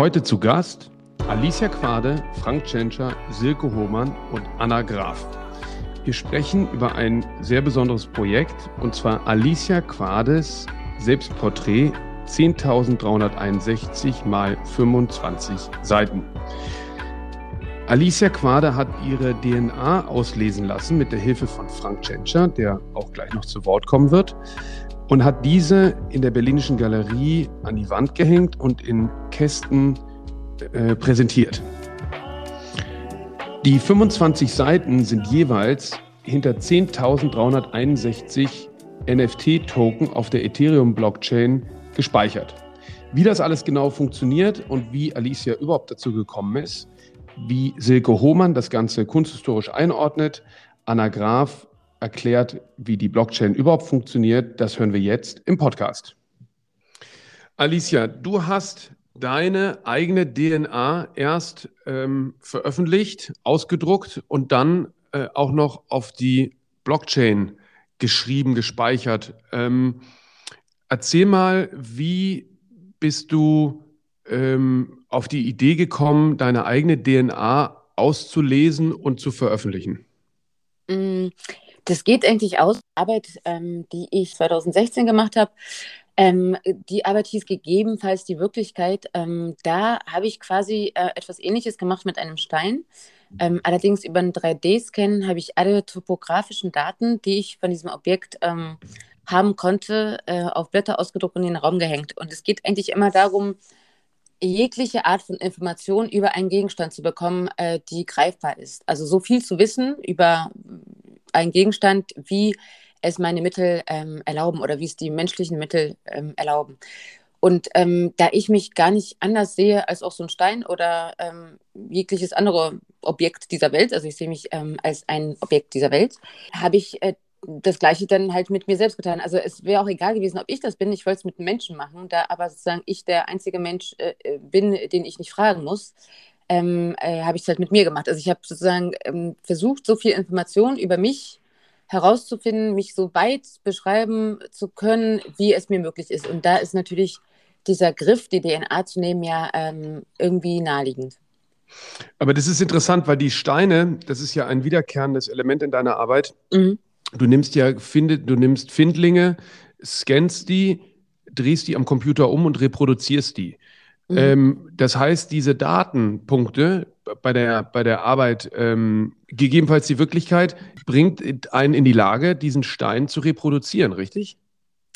Heute zu Gast Alicia Quade, Frank Tschentscher, Silke Hohmann und Anna Graf. Wir sprechen über ein sehr besonderes Projekt und zwar Alicia Quades Selbstporträt 10.361 mal 25 Seiten. Alicia Quade hat ihre DNA auslesen lassen mit der Hilfe von Frank Tschentscher, der auch gleich noch zu Wort kommen wird, und hat diese in der Berlinischen Galerie an die Wand gehängt und in Kästen äh, präsentiert. Die 25 Seiten sind jeweils hinter 10.361 NFT-Token auf der Ethereum-Blockchain gespeichert. Wie das alles genau funktioniert und wie Alicia überhaupt dazu gekommen ist, wie Silke Hohmann das Ganze kunsthistorisch einordnet, Anna Graf erklärt, wie die Blockchain überhaupt funktioniert, das hören wir jetzt im Podcast. Alicia, du hast deine eigene DNA erst ähm, veröffentlicht, ausgedruckt und dann äh, auch noch auf die Blockchain geschrieben, gespeichert. Ähm, erzähl mal, wie bist du ähm, auf die Idee gekommen, deine eigene DNA auszulesen und zu veröffentlichen? Mm, das geht eigentlich aus Arbeit, ähm, die ich 2016 gemacht habe. Ähm, die Arbeit hieß gegebenenfalls die Wirklichkeit. Ähm, da habe ich quasi äh, etwas Ähnliches gemacht mit einem Stein. Ähm, allerdings über einen 3D-Scan habe ich alle topografischen Daten, die ich von diesem Objekt ähm, haben konnte, äh, auf Blätter ausgedruckt und in den Raum gehängt. Und es geht eigentlich immer darum, jegliche Art von Information über einen Gegenstand zu bekommen, äh, die greifbar ist. Also so viel zu wissen über einen Gegenstand, wie es meine Mittel ähm, erlauben oder wie es die menschlichen Mittel ähm, erlauben. Und ähm, da ich mich gar nicht anders sehe als auch so ein Stein oder ähm, jegliches andere Objekt dieser Welt, also ich sehe mich ähm, als ein Objekt dieser Welt, habe ich äh, das Gleiche dann halt mit mir selbst getan. Also es wäre auch egal gewesen, ob ich das bin. Ich wollte es mit Menschen machen, da aber sozusagen ich der einzige Mensch äh, äh bin, den ich nicht fragen muss. Ähm, äh, habe ich es halt mit mir gemacht. Also ich habe sozusagen ähm, versucht, so viel Information über mich herauszufinden, mich so weit beschreiben zu können, wie es mir möglich ist. Und da ist natürlich dieser Griff, die DNA zu nehmen, ja ähm, irgendwie naheliegend. Aber das ist interessant, weil die Steine, das ist ja ein wiederkehrendes Element in deiner Arbeit. Mhm. Du nimmst ja, finde, du nimmst Findlinge, scannst die, drehst die am Computer um und reproduzierst die. Mhm. Ähm, das heißt, diese Datenpunkte bei der, bei der Arbeit, ähm, gegebenenfalls die Wirklichkeit, bringt einen in die Lage, diesen Stein zu reproduzieren, richtig?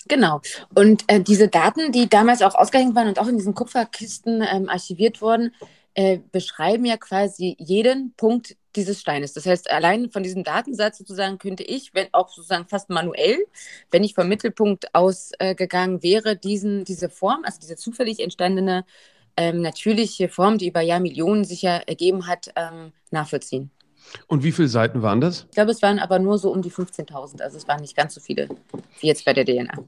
Genau. Und äh, diese Daten, die damals auch ausgehängt waren und auch in diesen Kupferkisten ähm, archiviert wurden, äh, beschreiben ja quasi jeden Punkt dieses Steines. Das heißt, allein von diesem Datensatz sozusagen könnte ich, wenn auch sozusagen fast manuell, wenn ich vom Mittelpunkt ausgegangen äh, wäre, diesen, diese Form, also diese zufällig entstandene ähm, natürliche Form, die über Jahrmillionen sich ja ergeben hat, ähm, nachvollziehen. Und wie viele Seiten waren das? Ich glaube, es waren aber nur so um die 15.000. Also es waren nicht ganz so viele wie jetzt bei der DNA.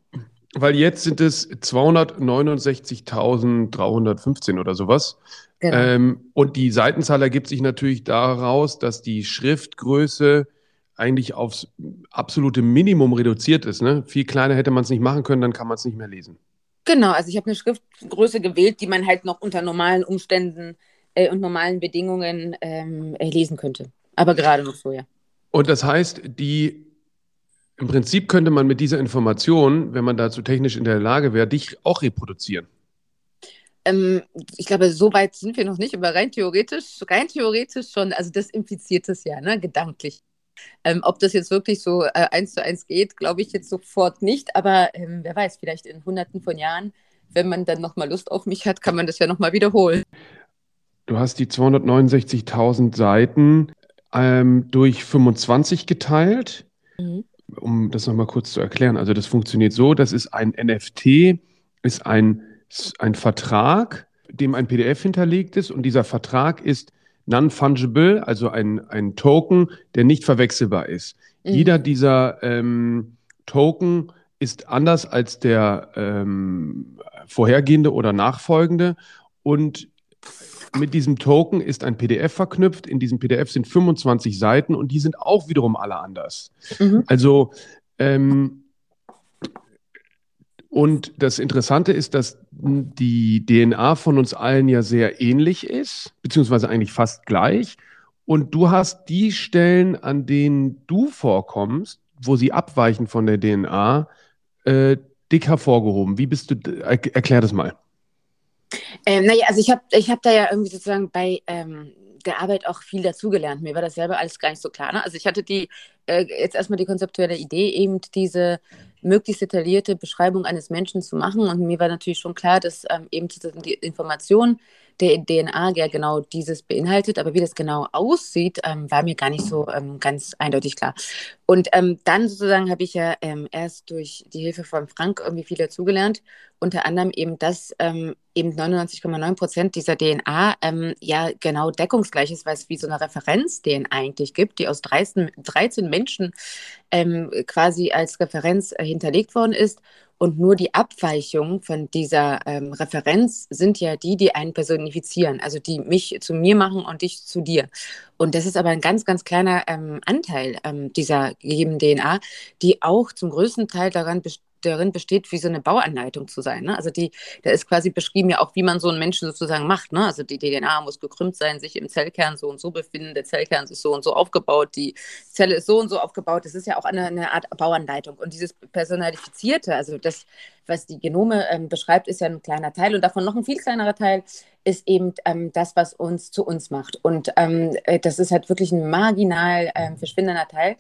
Weil jetzt sind es 269.315 oder sowas. Genau. Ähm, und die Seitenzahl ergibt sich natürlich daraus, dass die Schriftgröße eigentlich aufs absolute Minimum reduziert ist. Ne? Viel kleiner hätte man es nicht machen können, dann kann man es nicht mehr lesen. Genau, also ich habe eine Schriftgröße gewählt, die man halt noch unter normalen Umständen äh, und normalen Bedingungen ähm, äh, lesen könnte. Aber gerade noch so, ja. Und das heißt, die im Prinzip könnte man mit dieser Information, wenn man dazu technisch in der Lage wäre, dich auch reproduzieren. Ähm, ich glaube, so weit sind wir noch nicht, aber rein theoretisch, rein theoretisch schon, also das impliziert es ja, ne, gedanklich. Ähm, ob das jetzt wirklich so äh, eins zu eins geht, glaube ich jetzt sofort nicht. Aber ähm, wer weiß, vielleicht in hunderten von Jahren, wenn man dann nochmal Lust auf mich hat, kann man das ja nochmal wiederholen. Du hast die 269.000 Seiten ähm, durch 25 geteilt. Mhm. Um das nochmal kurz zu erklären. Also das funktioniert so, das ist ein NFT, ist ein, ein Vertrag, dem ein PDF hinterlegt ist und dieser Vertrag ist non-fungible, also ein, ein Token, der nicht verwechselbar ist. Mhm. Jeder dieser ähm, Token ist anders als der ähm, vorhergehende oder nachfolgende und mit diesem Token ist ein PDF verknüpft. In diesem PDF sind 25 Seiten und die sind auch wiederum alle anders. Mhm. Also, ähm, und das Interessante ist, dass die DNA von uns allen ja sehr ähnlich ist, beziehungsweise eigentlich fast gleich. Und du hast die Stellen, an denen du vorkommst, wo sie abweichen von der DNA, äh, dick hervorgehoben. Wie bist du, erklär das mal. Ähm, naja, also ich habe ich hab da ja irgendwie sozusagen bei ähm, der Arbeit auch viel dazugelernt. Mir war das selber alles gar nicht so klar. Ne? Also ich hatte die, äh, jetzt erstmal die konzeptuelle Idee, eben diese möglichst detaillierte Beschreibung eines Menschen zu machen. Und mir war natürlich schon klar, dass ähm, eben die Information der DNA ja genau dieses beinhaltet. Aber wie das genau aussieht, ähm, war mir gar nicht so ähm, ganz eindeutig klar. Und ähm, dann sozusagen habe ich ja ähm, erst durch die Hilfe von Frank irgendwie viel dazugelernt. Unter anderem eben, dass ähm, eben 99,9 Prozent dieser DNA ähm, ja genau deckungsgleich ist, weil es wie so eine Referenz-DNA eigentlich gibt, die aus 13, 13 Menschen quasi als Referenz äh, hinterlegt worden ist. Und nur die Abweichungen von dieser ähm, Referenz sind ja die, die einen personifizieren, also die mich zu mir machen und dich zu dir. Und das ist aber ein ganz, ganz kleiner ähm, Anteil ähm, dieser gegebenen DNA, die auch zum größten Teil daran besteht, darin besteht, wie so eine Bauanleitung zu sein. Ne? Also die, da ist quasi beschrieben ja auch, wie man so einen Menschen sozusagen macht. Ne? Also die DNA muss gekrümmt sein, sich im Zellkern so und so befinden, der Zellkern ist so und so aufgebaut, die Zelle ist so und so aufgebaut. Das ist ja auch eine, eine Art Bauanleitung. Und dieses Personalifizierte, also das, was die Genome ähm, beschreibt, ist ja ein kleiner Teil. Und davon noch ein viel kleinerer Teil ist eben ähm, das, was uns zu uns macht. Und ähm, äh, das ist halt wirklich ein marginal ähm, verschwindender Teil.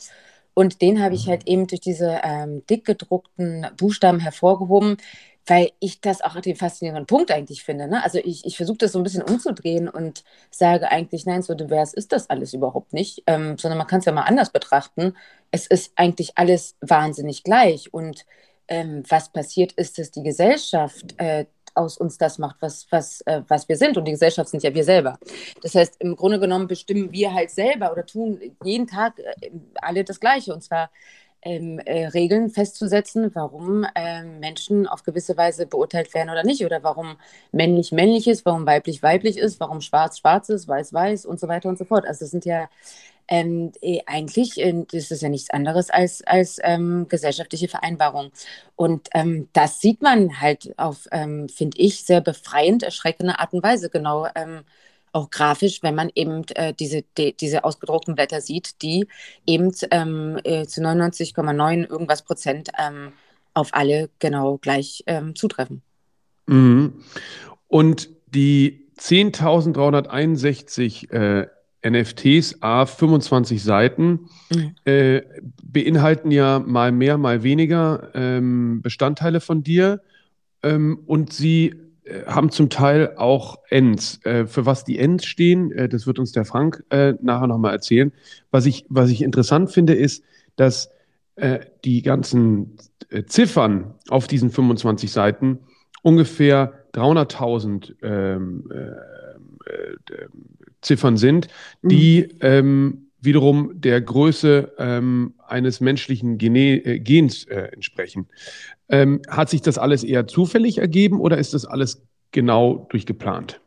Und den habe ich halt eben durch diese ähm, dick gedruckten Buchstaben hervorgehoben, weil ich das auch den faszinierenden Punkt eigentlich finde. Ne? Also ich, ich versuche das so ein bisschen umzudrehen und sage eigentlich, nein, so divers ist das alles überhaupt nicht, ähm, sondern man kann es ja mal anders betrachten. Es ist eigentlich alles wahnsinnig gleich. Und ähm, was passiert ist, dass die Gesellschaft äh, aus uns das macht, was, was, äh, was wir sind. Und die Gesellschaft sind ja wir selber. Das heißt, im Grunde genommen bestimmen wir halt selber oder tun jeden Tag äh, alle das Gleiche. Und zwar ähm, äh, Regeln festzusetzen, warum ähm, Menschen auf gewisse Weise beurteilt werden oder nicht. Oder warum männlich männlich ist, warum weiblich weiblich ist, warum schwarz schwarz ist, weiß weiß und so weiter und so fort. Also das sind ja ähm, eh, eigentlich äh, ist es ja nichts anderes als, als ähm, gesellschaftliche Vereinbarung. Und ähm, das sieht man halt auf, ähm, finde ich, sehr befreiend, erschreckende Art und Weise, genau ähm, auch grafisch, wenn man eben äh, diese, die, diese ausgedruckten Blätter sieht, die eben ähm, äh, zu 99,9 irgendwas Prozent auf alle genau gleich zutreffen. Mhm. Und die 10.361 äh, NFTs, a 25 Seiten, mhm. äh, beinhalten ja mal mehr, mal weniger ähm, Bestandteile von dir ähm, und sie äh, haben zum Teil auch Ends. Äh, für was die Ends stehen, äh, das wird uns der Frank äh, nachher nochmal erzählen. Was ich, was ich interessant finde, ist, dass die ganzen Ziffern auf diesen 25 Seiten ungefähr 300.000 ähm, Ziffern sind, die mhm. ähm, wiederum der Größe ähm, eines menschlichen Gene äh, Gens äh, entsprechen. Ähm, hat sich das alles eher zufällig ergeben oder ist das alles genau durchgeplant?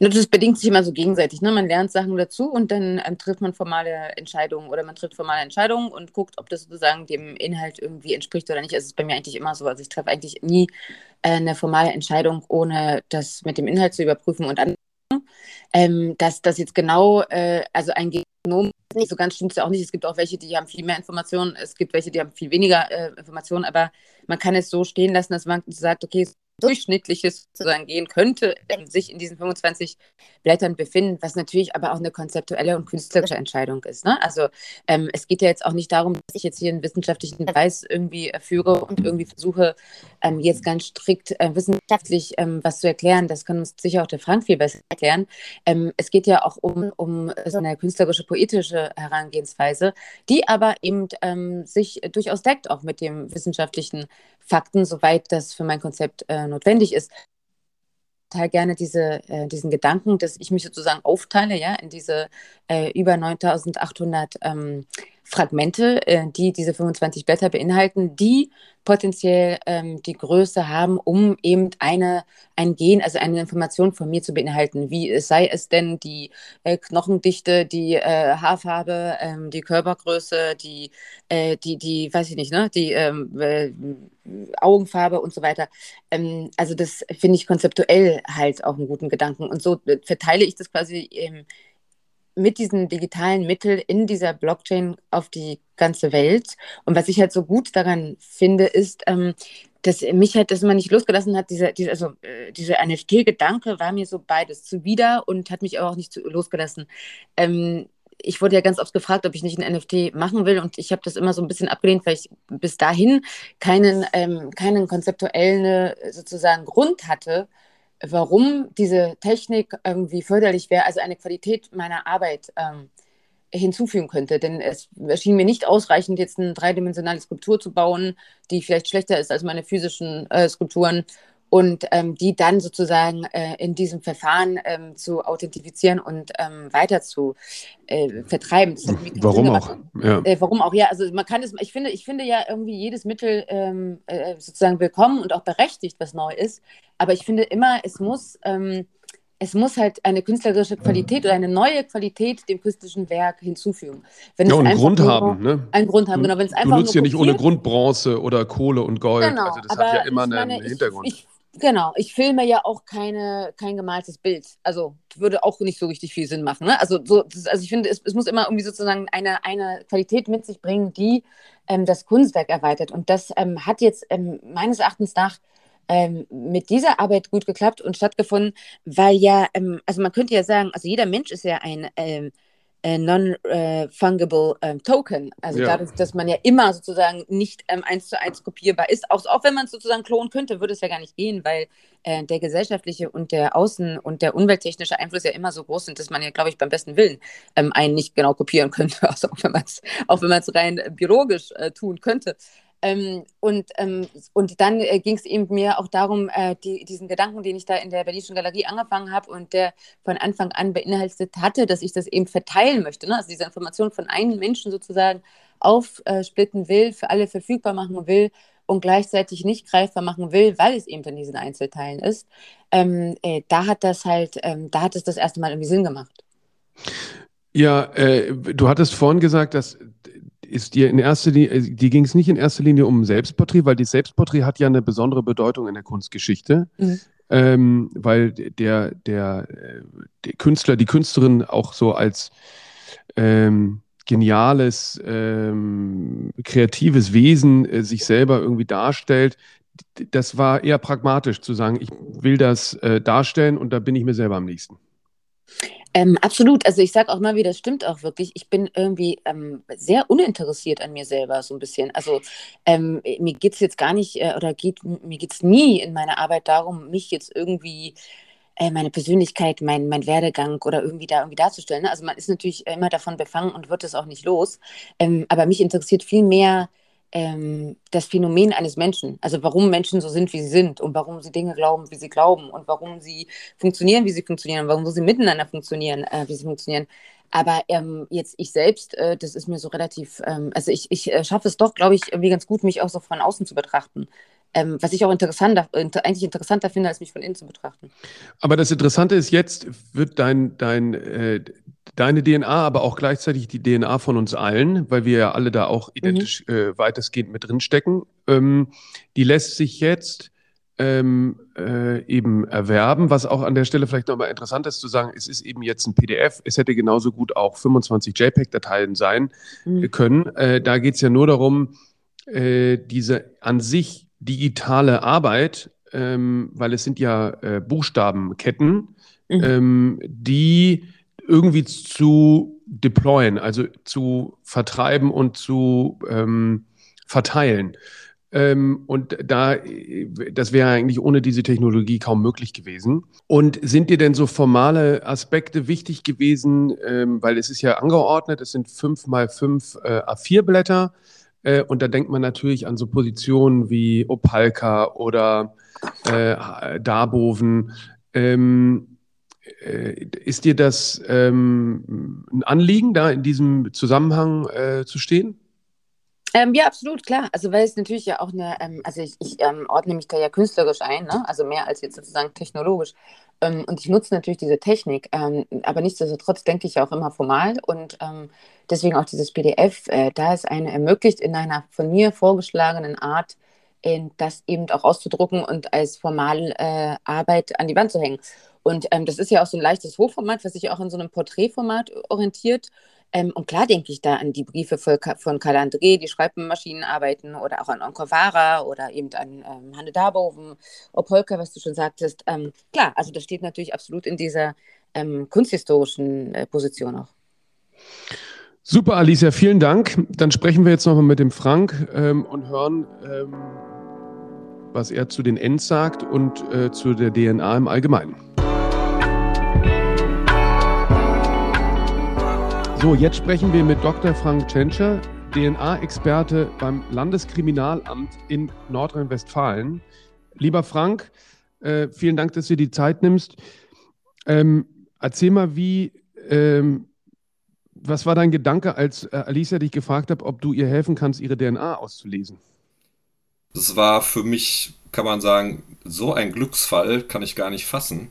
Das bedingt sich immer so gegenseitig. Ne? Man lernt Sachen dazu und dann ähm, trifft man formale Entscheidungen oder man trifft formale Entscheidungen und guckt, ob das sozusagen dem Inhalt irgendwie entspricht oder nicht. Also es ist bei mir eigentlich immer so. Also ich treffe eigentlich nie äh, eine formale Entscheidung, ohne das mit dem Inhalt zu überprüfen und an ähm, dass das jetzt genau, äh, also ein Genom, so ganz stimmt es ja auch nicht. Es gibt auch welche, die haben viel mehr Informationen, es gibt welche, die haben viel weniger äh, Informationen, aber man kann es so stehen lassen, dass man sagt, okay, durchschnittliches sozusagen gehen könnte, sich in diesen 25 Blättern befinden, was natürlich aber auch eine konzeptuelle und künstlerische Entscheidung ist. Ne? Also ähm, es geht ja jetzt auch nicht darum, dass ich jetzt hier einen wissenschaftlichen Beweis irgendwie äh, führe und irgendwie versuche, ähm, jetzt ganz strikt äh, wissenschaftlich ähm, was zu erklären. Das kann uns sicher auch der Frank viel besser erklären. Ähm, es geht ja auch um, um so eine künstlerische, poetische Herangehensweise, die aber eben ähm, sich durchaus deckt auch mit dem wissenschaftlichen Fakten, soweit das für mein Konzept äh, notwendig ist. Total gerne diese, äh, diesen Gedanken, dass ich mich sozusagen aufteile, ja, in diese äh, über 9800 ähm, Fragmente, äh, die diese 25 Blätter beinhalten, die potenziell ähm, die Größe haben, um eben eine, ein Gen, also eine Information von mir zu beinhalten. Wie sei es denn die äh, Knochendichte, die äh, Haarfarbe, ähm, die Körpergröße, die, äh, die, die, weiß ich nicht, ne, die ähm, äh, Augenfarbe und so weiter. Ähm, also das finde ich konzeptuell halt auch einen guten Gedanken. Und so äh, verteile ich das quasi ähm, mit diesen digitalen Mitteln in dieser Blockchain auf die ganze Welt. Und was ich halt so gut daran finde, ist, ähm, dass mich halt das immer nicht losgelassen hat, dieser, dieser, also, äh, dieser NFT-Gedanke war mir so beides zuwider und hat mich aber auch nicht zu, losgelassen. Ähm, ich wurde ja ganz oft gefragt, ob ich nicht ein NFT machen will und ich habe das immer so ein bisschen abgelehnt, weil ich bis dahin keinen, ähm, keinen konzeptuellen äh, sozusagen Grund hatte, warum diese Technik irgendwie förderlich wäre, also eine Qualität meiner Arbeit ähm, hinzufügen könnte. Denn es erschien mir nicht ausreichend, jetzt eine dreidimensionale Skulptur zu bauen, die vielleicht schlechter ist als meine physischen äh, Skulpturen und ähm, die dann sozusagen äh, in diesem Verfahren ähm, zu authentifizieren und ähm, weiter zu äh, vertreiben. warum Sinn, auch? Ja. Äh, warum auch? Ja, also man kann es, ich finde, ich finde ja irgendwie jedes Mittel ähm, äh, sozusagen willkommen und auch berechtigt, was neu ist. Aber ich finde immer, es muss ähm, es muss halt eine künstlerische Qualität oder eine neue Qualität dem künstlerischen Werk hinzufügen. Wenn ja, und einen Grund haben, ne? Einen Grund haben, genau. Wenn es einfach du nutzt ja nicht ohne Grund Bronze oder Kohle und Gold. Genau, also das hat ja immer einen meine, Hintergrund. Ich, ich, Genau, ich filme ja auch keine, kein gemaltes Bild. Also würde auch nicht so richtig viel Sinn machen. Ne? Also, so, das, also ich finde, es, es, muss immer irgendwie sozusagen eine, eine Qualität mit sich bringen, die ähm, das Kunstwerk erweitert. Und das ähm, hat jetzt ähm, meines Erachtens nach ähm, mit dieser Arbeit gut geklappt und stattgefunden, weil ja, ähm, also man könnte ja sagen, also jeder Mensch ist ja ein ähm, äh, non-fungible äh, Token. Also ja. dadurch, dass man ja immer sozusagen nicht ähm, eins zu eins kopierbar ist. Auch, auch wenn man es sozusagen klonen könnte, würde es ja gar nicht gehen, weil äh, der gesellschaftliche und der außen- und der umwelttechnische Einfluss ja immer so groß sind, dass man ja, glaube ich, beim besten Willen ähm, einen nicht genau kopieren könnte, also auch wenn man es auch wenn man es rein biologisch äh, tun könnte. Ähm, und, ähm, und dann äh, ging es eben mir auch darum, äh, die, diesen Gedanken, den ich da in der Berlinischen Galerie angefangen habe und der von Anfang an beinhaltet hatte, dass ich das eben verteilen möchte. Ne? Also diese Information von einem Menschen sozusagen aufsplitten will, für alle verfügbar machen will und gleichzeitig nicht greifbar machen will, weil es eben in diesen Einzelteilen ist. Ähm, äh, da hat das halt, ähm, da hat es das erste Mal irgendwie Sinn gemacht. Ja, äh, du hattest vorhin gesagt, dass ist dir in erster Linie, äh, die ging es nicht in erster Linie um Selbstporträt, weil die Selbstporträt hat ja eine besondere Bedeutung in der Kunstgeschichte. Mhm. Ähm, weil der, der, äh, der Künstler, die Künstlerin auch so als ähm, geniales, ähm, kreatives Wesen äh, sich selber irgendwie darstellt. Das war eher pragmatisch zu sagen, ich will das äh, darstellen und da bin ich mir selber am nächsten. Ähm, absolut. Also ich sage auch mal wieder, das stimmt auch wirklich. Ich bin irgendwie ähm, sehr uninteressiert an mir selber, so ein bisschen. Also ähm, mir geht es jetzt gar nicht, äh, oder geht, mir geht es nie in meiner Arbeit darum, mich jetzt irgendwie äh, meine Persönlichkeit, mein, mein Werdegang oder irgendwie da irgendwie darzustellen. Ne? Also man ist natürlich immer davon befangen und wird es auch nicht los. Ähm, aber mich interessiert viel mehr ähm, das Phänomen eines Menschen. Also warum Menschen so sind, wie sie sind und warum sie Dinge glauben, wie sie glauben und warum sie funktionieren, wie sie funktionieren, warum sie miteinander funktionieren, äh, wie sie funktionieren. Aber ähm, jetzt ich selbst, äh, das ist mir so relativ, ähm, also ich, ich äh, schaffe es doch, glaube ich, irgendwie ganz gut, mich auch so von außen zu betrachten. Ähm, was ich auch interessanter, inter, eigentlich interessanter finde, als mich von innen zu betrachten. Aber das Interessante ist, jetzt wird dein, dein, äh, deine DNA, aber auch gleichzeitig die DNA von uns allen, weil wir ja alle da auch identisch mhm. äh, weitestgehend mit drinstecken, ähm, die lässt sich jetzt ähm, äh, eben erwerben, was auch an der Stelle vielleicht nochmal interessant ist zu sagen, es ist eben jetzt ein PDF, es hätte genauso gut auch 25 JPEG-Dateien sein mhm. können. Äh, da geht es ja nur darum, äh, diese an sich digitale Arbeit, ähm, weil es sind ja äh, Buchstabenketten, mhm. ähm, die irgendwie zu deployen, also zu vertreiben und zu ähm, verteilen. Ähm, und da, das wäre eigentlich ohne diese Technologie kaum möglich gewesen. Und sind dir denn so formale Aspekte wichtig gewesen, ähm, weil es ist ja angeordnet, es sind fünf mal fünf äh, A4-Blätter. Äh, und da denkt man natürlich an so Positionen wie Opalka oder äh, Darboven. Ähm, äh, ist dir das ähm, ein Anliegen, da in diesem Zusammenhang äh, zu stehen? Ähm, ja, absolut, klar. Also weil es natürlich ja auch eine, ähm, also ich, ich ähm, ordne mich da ja künstlerisch ein, ne? also mehr als jetzt sozusagen technologisch. Ähm, und ich nutze natürlich diese Technik, ähm, aber nichtsdestotrotz denke ich auch immer formal und ähm, deswegen auch dieses PDF, äh, da es eine ermöglicht, in einer von mir vorgeschlagenen Art in das eben auch auszudrucken und als formale äh, Arbeit an die Wand zu hängen. Und ähm, das ist ja auch so ein leichtes Hochformat, was sich auch in so einem Porträtformat orientiert. Ähm, und klar denke ich da an die Briefe von Karl André, die Schreibmaschinen arbeiten, oder auch an Onkovara oder eben an ähm, Hanne Darboven, Opolka, was du schon sagtest. Ähm, klar, also das steht natürlich absolut in dieser ähm, kunsthistorischen äh, Position auch. Super, Alicia, vielen Dank. Dann sprechen wir jetzt nochmal mit dem Frank ähm, und hören, ähm, was er zu den Ends sagt und äh, zu der DNA im Allgemeinen. So, jetzt sprechen wir mit Dr. Frank Tschentscher, DNA-Experte beim Landeskriminalamt in Nordrhein-Westfalen. Lieber Frank, äh, vielen Dank, dass du dir die Zeit nimmst. Ähm, erzähl mal, wie, ähm, was war dein Gedanke, als äh, Alicia dich gefragt hat, ob du ihr helfen kannst, ihre DNA auszulesen? Das war für mich, kann man sagen, so ein Glücksfall, kann ich gar nicht fassen.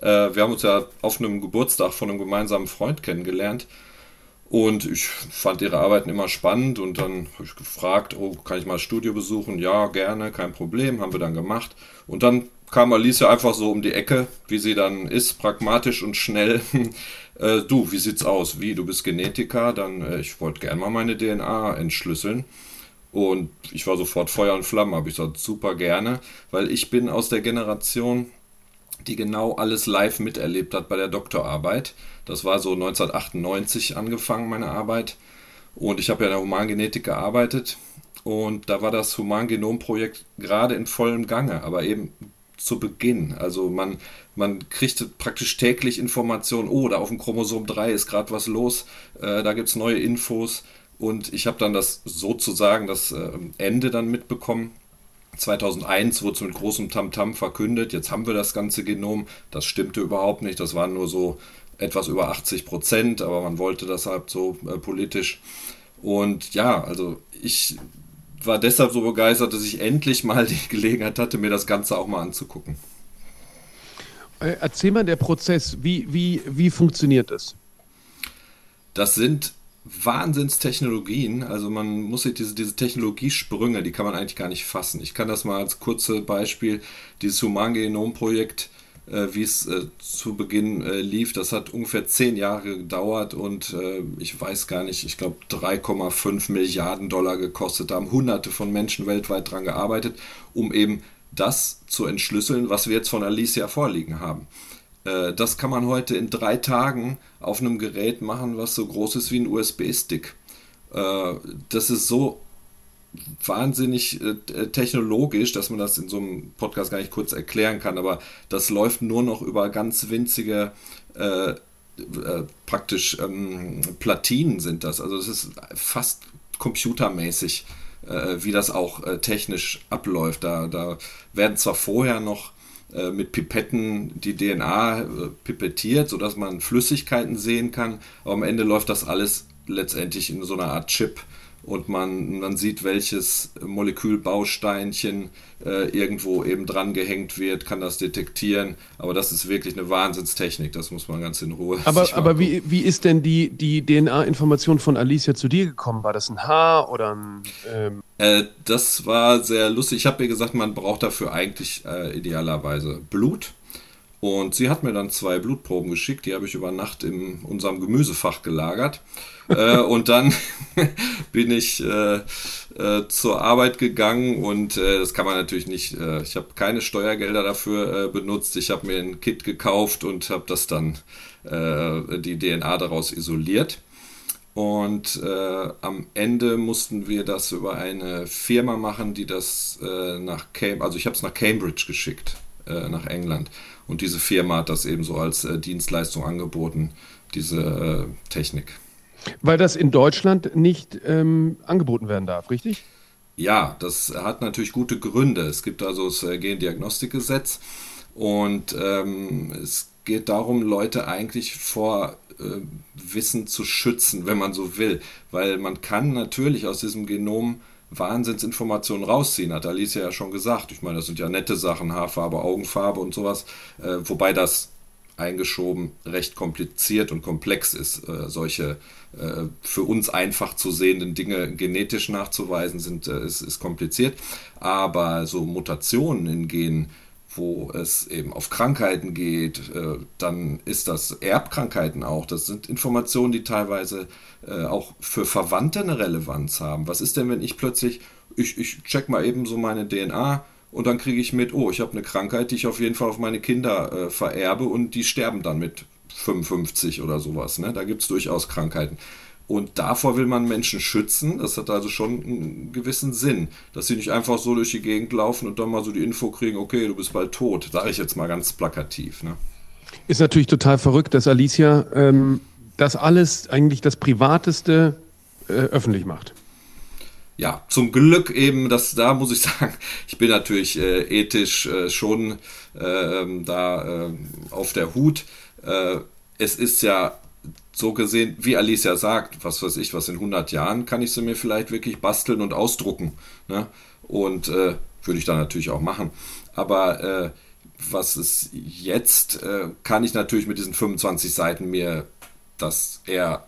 Äh, wir haben uns ja auf einem Geburtstag von einem gemeinsamen Freund kennengelernt und ich fand ihre Arbeiten immer spannend und dann habe ich gefragt, oh, kann ich mal das Studio besuchen? Ja, gerne, kein Problem, haben wir dann gemacht. Und dann kam Alicia einfach so um die Ecke, wie sie dann ist, pragmatisch und schnell. äh, du, wie sieht's aus? Wie, du bist Genetiker? Dann, äh, ich wollte gerne mal meine DNA entschlüsseln. Und ich war sofort Feuer und Flamme, habe ich gesagt, super gerne, weil ich bin aus der Generation, die genau alles live miterlebt hat bei der Doktorarbeit. Das war so 1998 angefangen, meine Arbeit. Und ich habe ja in der Humangenetik gearbeitet. Und da war das Humangenomprojekt gerade in vollem Gange, aber eben zu Beginn. Also man, man kriegt praktisch täglich Informationen, oh, da auf dem Chromosom 3 ist gerade was los, äh, da gibt es neue Infos. Und ich habe dann das sozusagen das äh, Ende dann mitbekommen. 2001 wurde es mit großem Tamtam -Tam verkündet, jetzt haben wir das ganze Genom. Das stimmte überhaupt nicht, das waren nur so etwas über 80 Prozent, aber man wollte das halt so äh, politisch. Und ja, also ich war deshalb so begeistert, dass ich endlich mal die Gelegenheit hatte, mir das Ganze auch mal anzugucken. Äh, erzähl mal der Prozess, wie, wie, wie funktioniert das? Das sind Wahnsinnstechnologien. Also man muss sich diese, diese Technologiesprünge, die kann man eigentlich gar nicht fassen. Ich kann das mal als kurzes Beispiel, dieses Humangenom-Projekt äh, wie es äh, zu Beginn äh, lief. Das hat ungefähr zehn Jahre gedauert und äh, ich weiß gar nicht, ich glaube 3,5 Milliarden Dollar gekostet. Da haben hunderte von Menschen weltweit dran gearbeitet, um eben das zu entschlüsseln, was wir jetzt von Alicia vorliegen haben. Äh, das kann man heute in drei Tagen auf einem Gerät machen, was so groß ist wie ein USB-Stick. Äh, das ist so wahnsinnig äh, technologisch, dass man das in so einem Podcast gar nicht kurz erklären kann, aber das läuft nur noch über ganz winzige äh, äh, praktisch ähm, Platinen sind das. Also es ist fast computermäßig, äh, wie das auch äh, technisch abläuft. Da, da werden zwar vorher noch äh, mit Pipetten die DNA pipettiert, sodass man Flüssigkeiten sehen kann, aber am Ende läuft das alles letztendlich in so einer Art Chip und man, man sieht, welches Molekülbausteinchen äh, irgendwo eben dran gehängt wird, kann das detektieren. Aber das ist wirklich eine Wahnsinnstechnik, das muss man ganz in Ruhe. Aber, aber wie, wie ist denn die, die DNA-Information von Alicia zu dir gekommen? War das ein Haar oder ein. Ähm äh, das war sehr lustig. Ich habe ihr gesagt, man braucht dafür eigentlich äh, idealerweise Blut. Und sie hat mir dann zwei Blutproben geschickt, die habe ich über Nacht in unserem Gemüsefach gelagert. äh, und dann bin ich äh, äh, zur Arbeit gegangen und äh, das kann man natürlich nicht, äh, ich habe keine Steuergelder dafür äh, benutzt. Ich habe mir ein Kit gekauft und habe das dann, die DNA daraus isoliert. Und am Ende mussten wir das über eine Firma machen, die das nach Cambridge, also ich habe es nach Cambridge geschickt, nach England. Und diese Firma hat das eben so als äh, Dienstleistung angeboten, diese äh, Technik. Weil das in Deutschland nicht ähm, angeboten werden darf, richtig? Ja, das hat natürlich gute Gründe. Es gibt also das äh, Gendiagnostikgesetz und ähm, es geht darum, Leute eigentlich vor äh, Wissen zu schützen, wenn man so will. Weil man kann natürlich aus diesem Genom Wahnsinnsinformationen rausziehen, hat Alicia ja schon gesagt. Ich meine, das sind ja nette Sachen, Haarfarbe, Augenfarbe und sowas. Äh, wobei das eingeschoben recht kompliziert und komplex ist. Äh, solche äh, für uns einfach zu sehenden Dinge genetisch nachzuweisen sind, äh, ist, ist kompliziert. Aber so Mutationen in Genen, wo es eben auf Krankheiten geht, äh, dann ist das Erbkrankheiten auch. Das sind Informationen, die teilweise äh, auch für Verwandte eine Relevanz haben. Was ist denn, wenn ich plötzlich, ich, ich check mal eben so meine DNA, und dann kriege ich mit, oh, ich habe eine Krankheit, die ich auf jeden Fall auf meine Kinder äh, vererbe und die sterben dann mit 55 oder sowas. Ne? Da gibt es durchaus Krankheiten. Und davor will man Menschen schützen. Das hat also schon einen gewissen Sinn, dass sie nicht einfach so durch die Gegend laufen und dann mal so die Info kriegen, okay, du bist bald tot. Sage ich jetzt mal ganz plakativ. Ne? Ist natürlich total verrückt, dass Alicia ähm, das alles eigentlich das Privateste äh, öffentlich macht ja, zum Glück eben, dass da muss ich sagen, ich bin natürlich äh, ethisch äh, schon äh, da ähm, auf der Hut. Äh, es ist ja so gesehen, wie Alicia sagt, was weiß ich, was in 100 Jahren kann ich sie mir vielleicht wirklich basteln und ausdrucken. Ne? Und äh, würde ich dann natürlich auch machen. Aber äh, was es jetzt, kann ich natürlich mit diesen 25 Seiten mir das eher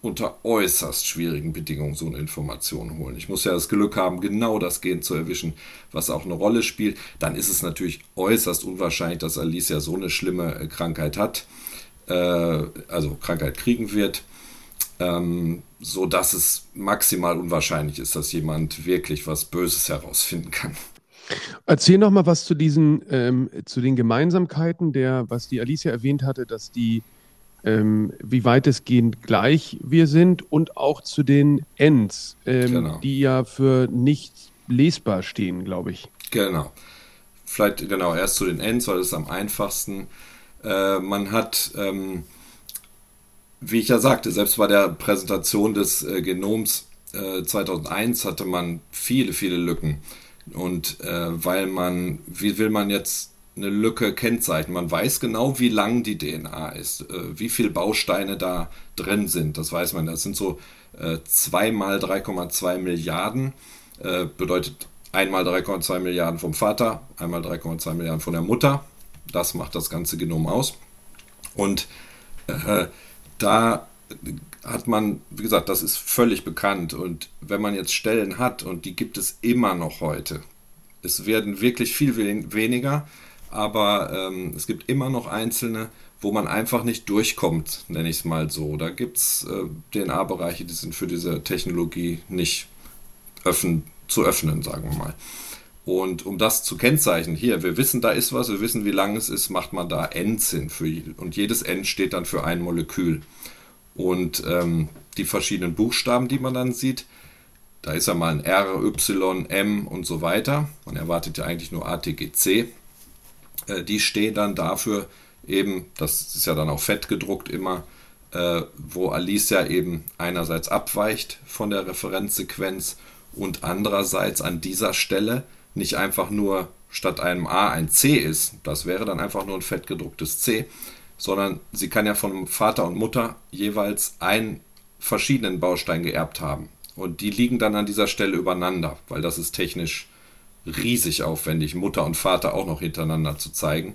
unter äußerst schwierigen Bedingungen so eine Information holen. Ich muss ja das Glück haben, genau das Gen zu erwischen, was auch eine Rolle spielt. Dann ist es natürlich äußerst unwahrscheinlich, dass Alicia so eine schlimme äh, Krankheit hat, äh, also Krankheit kriegen wird, ähm, so dass es maximal unwahrscheinlich ist, dass jemand wirklich was Böses herausfinden kann. Erzähl noch mal was zu diesen, ähm, zu den Gemeinsamkeiten, der, was die Alicia erwähnt hatte, dass die ähm, wie weitestgehend gleich wir sind und auch zu den Ends, ähm, genau. die ja für nicht lesbar stehen, glaube ich. Genau. Vielleicht genau erst zu den Ends, weil das ist am einfachsten. Äh, man hat, ähm, wie ich ja sagte, selbst bei der Präsentation des äh, Genoms äh, 2001 hatte man viele, viele Lücken. Und äh, weil man, wie will man jetzt eine Lücke kennzeichnen. Man weiß genau, wie lang die DNA ist, äh, wie viele Bausteine da drin sind. Das weiß man. Das sind so äh, 2 mal 3,2 Milliarden. Äh, bedeutet einmal 3,2 Milliarden vom Vater, einmal 3,2 Milliarden von der Mutter. Das macht das ganze Genom aus. Und äh, da hat man, wie gesagt, das ist völlig bekannt. Und wenn man jetzt Stellen hat, und die gibt es immer noch heute, es werden wirklich viel weniger, aber ähm, es gibt immer noch einzelne, wo man einfach nicht durchkommt, nenne ich es mal so. Da gibt es äh, DNA-Bereiche, die sind für diese Technologie nicht öffnen, zu öffnen, sagen wir mal. Und um das zu kennzeichnen, hier, wir wissen, da ist was, wir wissen, wie lang es ist, macht man da Ends hin. Für, und jedes End steht dann für ein Molekül. Und ähm, die verschiedenen Buchstaben, die man dann sieht, da ist ja mal ein R, Y, M und so weiter. Man erwartet ja eigentlich nur ATGC. Äh, die stehen dann dafür eben, das ist ja dann auch fett gedruckt immer, äh, wo Alicia eben einerseits abweicht von der Referenzsequenz und andererseits an dieser Stelle nicht einfach nur statt einem A ein C ist, das wäre dann einfach nur ein fett gedrucktes C, sondern sie kann ja von Vater und Mutter jeweils einen verschiedenen Baustein geerbt haben. Und die liegen dann an dieser Stelle übereinander, weil das ist technisch riesig aufwendig, Mutter und Vater auch noch hintereinander zu zeigen,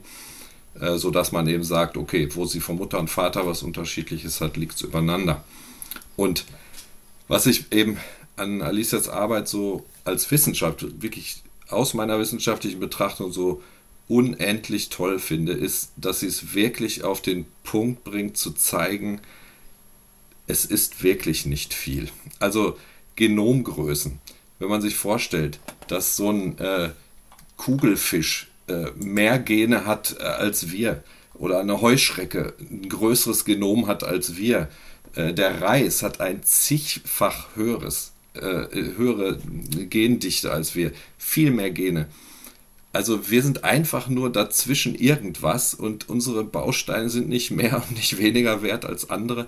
äh, sodass man eben sagt, okay, wo sie von Mutter und Vater was Unterschiedliches hat, liegt es übereinander. Und was ich eben an Alicias Arbeit so als Wissenschaft, wirklich aus meiner wissenschaftlichen Betrachtung so unendlich toll finde, ist, dass sie es wirklich auf den Punkt bringt zu zeigen, es ist wirklich nicht viel. Also Genomgrößen wenn man sich vorstellt, dass so ein äh, Kugelfisch äh, mehr Gene hat äh, als wir oder eine Heuschrecke ein größeres Genom hat als wir, äh, der Reis hat ein zigfach höheres, äh, höhere Gendichte als wir, viel mehr Gene. Also wir sind einfach nur dazwischen irgendwas und unsere Bausteine sind nicht mehr und nicht weniger wert als andere.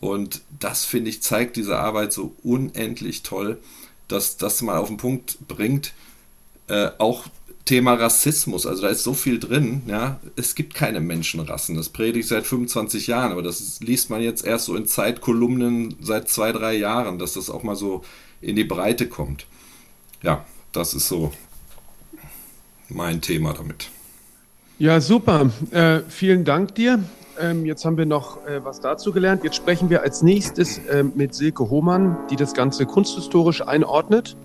Und das, finde ich, zeigt diese Arbeit so unendlich toll dass das mal auf den Punkt bringt, äh, auch Thema Rassismus, also da ist so viel drin, ja. Es gibt keine Menschenrassen. Das predige ich seit 25 Jahren, aber das liest man jetzt erst so in Zeitkolumnen seit zwei, drei Jahren, dass das auch mal so in die Breite kommt. Ja, das ist so mein Thema damit. Ja, super. Äh, vielen Dank dir. Ähm, jetzt haben wir noch äh, was dazu gelernt. Jetzt sprechen wir als nächstes äh, mit Silke Hohmann, die das Ganze kunsthistorisch einordnet.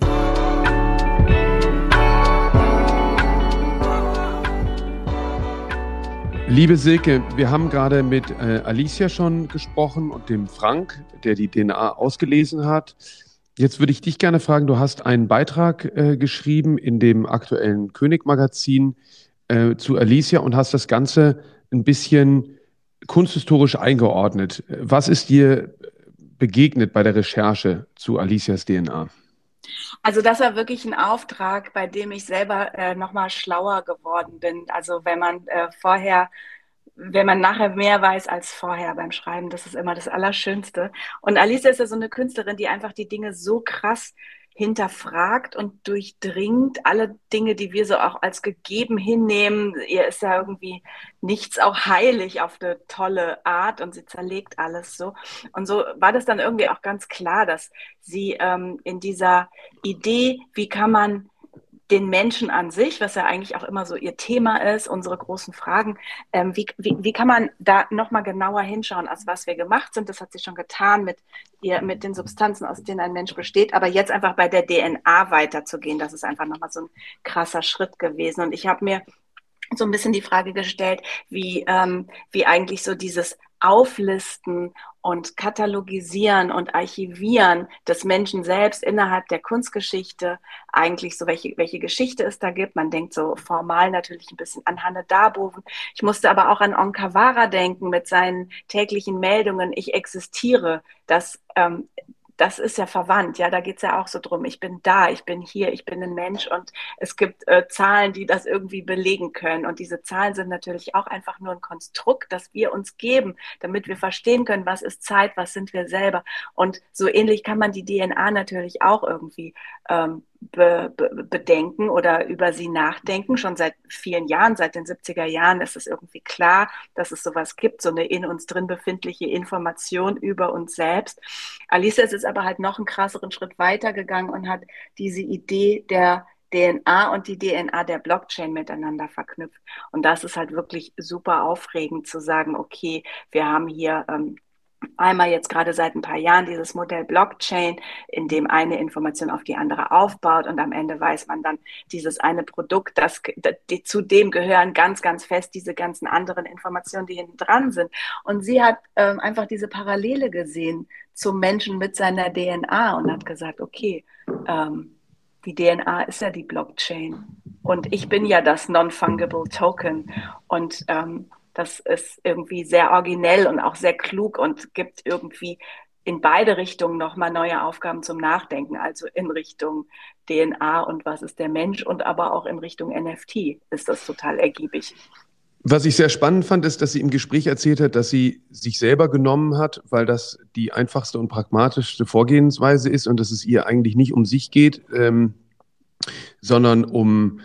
Liebe Silke, wir haben gerade mit äh, Alicia schon gesprochen und dem Frank, der die DNA ausgelesen hat. Jetzt würde ich dich gerne fragen, du hast einen Beitrag äh, geschrieben in dem aktuellen König-Magazin äh, zu Alicia und hast das Ganze ein bisschen kunsthistorisch eingeordnet. Was ist dir begegnet bei der Recherche zu Alicias DNA? Also das war wirklich ein Auftrag, bei dem ich selber äh, nochmal schlauer geworden bin. Also wenn man äh, vorher, wenn man nachher mehr weiß als vorher beim Schreiben, das ist immer das Allerschönste. Und Alice ist ja so eine Künstlerin, die einfach die Dinge so krass hinterfragt und durchdringt alle Dinge, die wir so auch als gegeben hinnehmen. Ihr ist ja irgendwie nichts auch heilig auf eine tolle Art und sie zerlegt alles so. Und so war das dann irgendwie auch ganz klar, dass sie ähm, in dieser Idee, wie kann man den Menschen an sich, was ja eigentlich auch immer so ihr Thema ist, unsere großen Fragen. Ähm, wie, wie, wie kann man da nochmal genauer hinschauen, als was wir gemacht sind? Das hat sie schon getan mit, ihr, mit den Substanzen, aus denen ein Mensch besteht. Aber jetzt einfach bei der DNA weiterzugehen, das ist einfach nochmal so ein krasser Schritt gewesen. Und ich habe mir so ein bisschen die Frage gestellt, wie, ähm, wie eigentlich so dieses Auflisten und Katalogisieren und Archivieren des Menschen selbst innerhalb der Kunstgeschichte, eigentlich so, welche, welche Geschichte es da gibt. Man denkt so formal natürlich ein bisschen an Hanne Darboven. Ich musste aber auch an Onkawara denken mit seinen täglichen Meldungen, ich existiere, dass ähm, das ist ja verwandt, ja, da geht es ja auch so drum, ich bin da, ich bin hier, ich bin ein Mensch und es gibt äh, Zahlen, die das irgendwie belegen können. Und diese Zahlen sind natürlich auch einfach nur ein Konstrukt, das wir uns geben, damit wir verstehen können, was ist Zeit, was sind wir selber. Und so ähnlich kann man die DNA natürlich auch irgendwie ähm, be, be, bedenken oder über sie nachdenken. Schon seit vielen Jahren, seit den 70er Jahren ist es irgendwie klar, dass es sowas gibt, so eine in uns drin befindliche Information über uns selbst. Alice ist aber halt noch einen krasseren Schritt weiter gegangen und hat diese Idee der DNA und die DNA der Blockchain miteinander verknüpft. Und das ist halt wirklich super aufregend zu sagen, okay, wir haben hier ähm, einmal jetzt gerade seit ein paar Jahren dieses Modell Blockchain, in dem eine Information auf die andere aufbaut und am Ende weiß man dann dieses eine Produkt, das, die, zu dem gehören ganz, ganz fest diese ganzen anderen Informationen, die hinten dran sind. Und sie hat ähm, einfach diese Parallele gesehen zum Menschen mit seiner DNA und hat gesagt, okay, ähm, die DNA ist ja die Blockchain und ich bin ja das Non-Fungible Token und ähm, das ist irgendwie sehr originell und auch sehr klug und gibt irgendwie in beide Richtungen nochmal neue Aufgaben zum Nachdenken, also in Richtung DNA und was ist der Mensch und aber auch in Richtung NFT ist das total ergiebig. Was ich sehr spannend fand, ist, dass sie im Gespräch erzählt hat, dass sie sich selber genommen hat, weil das die einfachste und pragmatischste Vorgehensweise ist und dass es ihr eigentlich nicht um sich geht, ähm, sondern um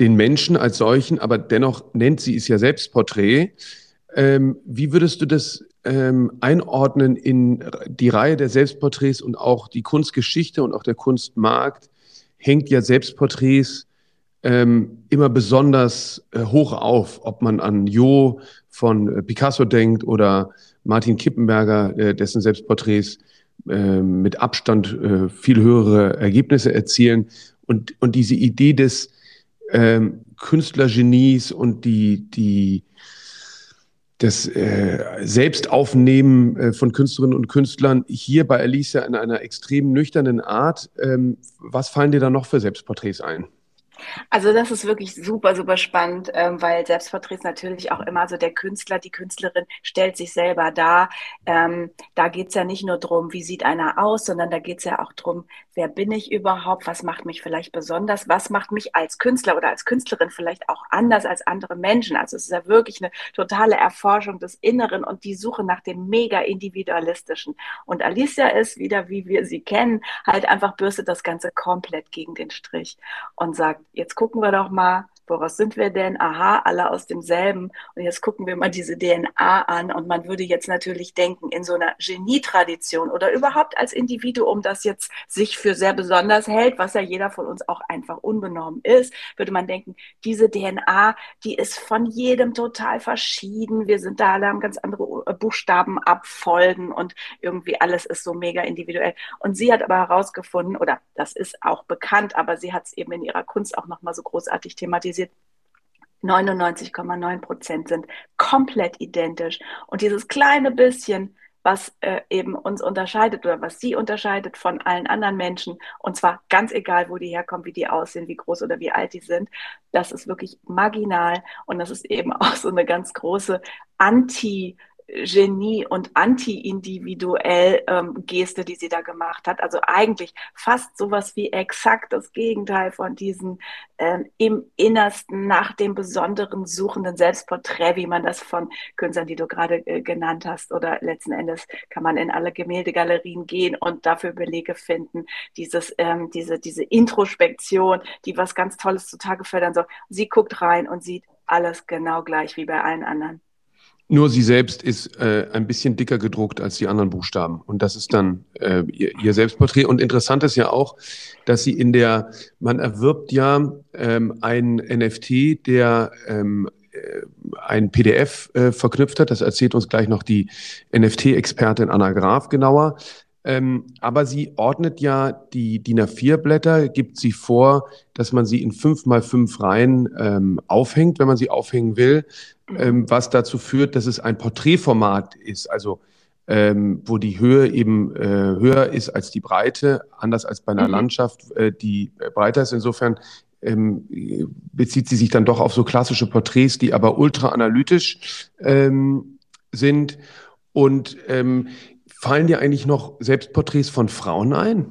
den Menschen als solchen, aber dennoch nennt sie es ja Selbstporträt. Ähm, wie würdest du das ähm, einordnen in die Reihe der Selbstporträts und auch die Kunstgeschichte und auch der Kunstmarkt? Hängt ja Selbstporträts ähm, immer besonders äh, hoch auf, ob man an Jo von äh, Picasso denkt oder Martin Kippenberger, äh, dessen Selbstporträts äh, mit Abstand äh, viel höhere Ergebnisse erzielen. Und, und diese Idee des ähm, Künstlergenies und die, die, das äh, Selbstaufnehmen äh, von Künstlerinnen und Künstlern hier bei Alicia in einer extrem nüchternen Art. Ähm, was fallen dir da noch für Selbstporträts ein? Also das ist wirklich super, super spannend, ähm, weil Selbstporträts natürlich auch immer so der Künstler, die Künstlerin stellt sich selber dar. Ähm, da geht es ja nicht nur darum, wie sieht einer aus, sondern da geht es ja auch darum, wer bin ich überhaupt, was macht mich vielleicht besonders, was macht mich als Künstler oder als Künstlerin vielleicht auch anders als andere Menschen. Also es ist ja wirklich eine totale Erforschung des Inneren und die Suche nach dem mega individualistischen. Und Alicia ist wieder, wie wir sie kennen, halt einfach bürstet das Ganze komplett gegen den Strich und sagt, jetzt gucken wir doch mal, woraus sind wir denn? Aha, alle aus demselben. Und jetzt gucken wir mal diese DNA an und man würde jetzt natürlich denken, in so einer Genietradition oder überhaupt als Individuum, das jetzt sich für sehr besonders hält, was ja jeder von uns auch einfach unbenommen ist, würde man denken, diese DNA, die ist von jedem total verschieden. Wir sind da alle, haben ganz andere Buchstaben abfolgen und irgendwie alles ist so mega individuell. Und sie hat aber herausgefunden, oder das ist auch bekannt, aber sie hat es eben in ihrer Kunst auch nochmal so großartig thematisiert, 99,9 Prozent sind komplett identisch. Und dieses kleine bisschen, was äh, eben uns unterscheidet oder was sie unterscheidet von allen anderen Menschen, und zwar ganz egal, wo die herkommen, wie die aussehen, wie groß oder wie alt die sind, das ist wirklich marginal und das ist eben auch so eine ganz große Anti- Genie und anti-individuell ähm, Geste, die sie da gemacht hat. Also eigentlich fast sowas wie exakt das Gegenteil von diesen ähm, im Innersten nach dem besonderen suchenden Selbstporträt, wie man das von Künstlern, die du gerade äh, genannt hast, oder letzten Endes kann man in alle Gemäldegalerien gehen und dafür Belege finden. Dieses, ähm, diese, diese Introspektion, die was ganz Tolles zutage fördern soll. Sie guckt rein und sieht alles genau gleich wie bei allen anderen. Nur sie selbst ist äh, ein bisschen dicker gedruckt als die anderen Buchstaben. Und das ist dann äh, ihr, ihr, Selbstporträt. Und interessant ist ja auch, dass sie in der, man erwirbt ja ähm, ein NFT, der ähm, äh, ein PDF äh, verknüpft hat. Das erzählt uns gleich noch die NFT-Expertin Anna Graf genauer. Ähm, aber sie ordnet ja die DIN A4-Blätter, gibt sie vor, dass man sie in fünf mal fünf Reihen ähm, aufhängt, wenn man sie aufhängen will, ähm, was dazu führt, dass es ein Porträtformat ist, also ähm, wo die Höhe eben äh, höher ist als die Breite, anders als bei einer mhm. Landschaft, äh, die breiter ist. Insofern ähm, bezieht sie sich dann doch auf so klassische Porträts, die aber ultra analytisch ähm, sind. Und ähm, Fallen dir eigentlich noch Selbstporträts von Frauen ein?